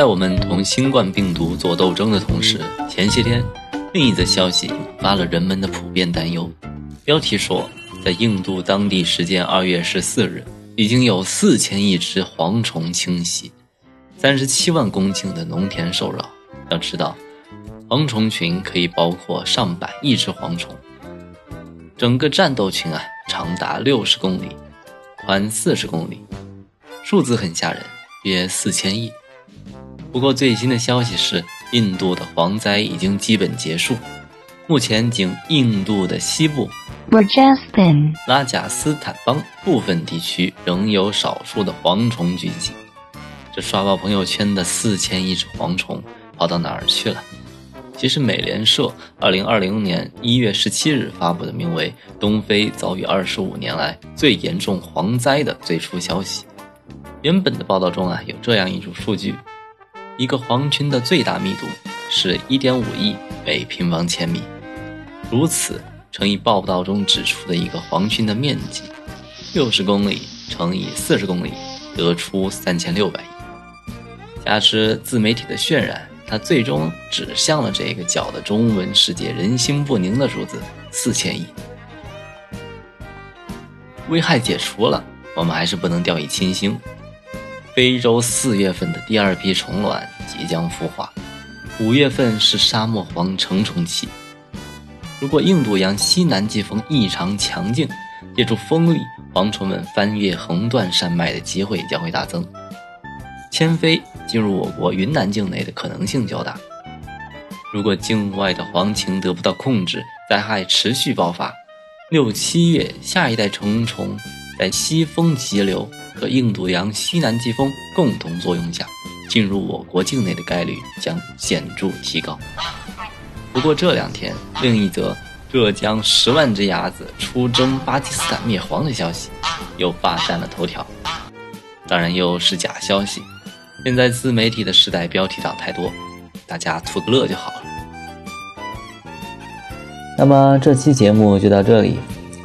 在我们同新冠病毒做斗争的同时，前些天另一则消息引发了人们的普遍担忧。标题说，在印度当地时间二月十四日，已经有四千亿只蝗虫侵袭，三十七万公顷的农田受扰。要知道，蝗虫群可以包括上百亿只蝗虫，整个战斗群啊，长达六十公里，宽四十公里。数字很吓人，约四千亿。不过最新的消息是，印度的蝗灾已经基本结束。目前，仅印度的西部拉贾斯坦邦部分地区仍有少数的蝗虫聚集。这刷爆朋友圈的四千亿只蝗虫跑到哪儿去了？其实，美联社二零二零年一月十七日发布的名为《东非遭遇二十五年来最严重蝗灾的最初消息》。原本的报道中啊，有这样一组数据：一个蝗群的最大密度是1.5亿每平方千米，如此乘以报道中指出的一个蝗群的面积，60公里乘以40公里，得出3600亿。加之自媒体的渲染，它最终指向了这个搅得中文世界人心不宁的数字4000亿。危害解除了，我们还是不能掉以轻心。非洲四月份的第二批虫卵即将孵化，五月份是沙漠蝗成虫期。如果印度洋西南季风异常强劲，借助风力，蝗虫们翻越横断山脉的机会将会大增，迁飞进入我国云南境内的可能性较大。如果境外的蝗情得不到控制，灾害持续爆发，六七月下一代成虫在西风急流。和印度洋西南季风共同作用下，进入我国境内的概率将显著提高。不过这两天，另一则浙江十万只鸭子出征巴基斯坦灭蝗的消息又霸占了头条，当然又是假消息。现在自媒体的时代，标题党太多，大家图个乐就好了。那么这期节目就到这里。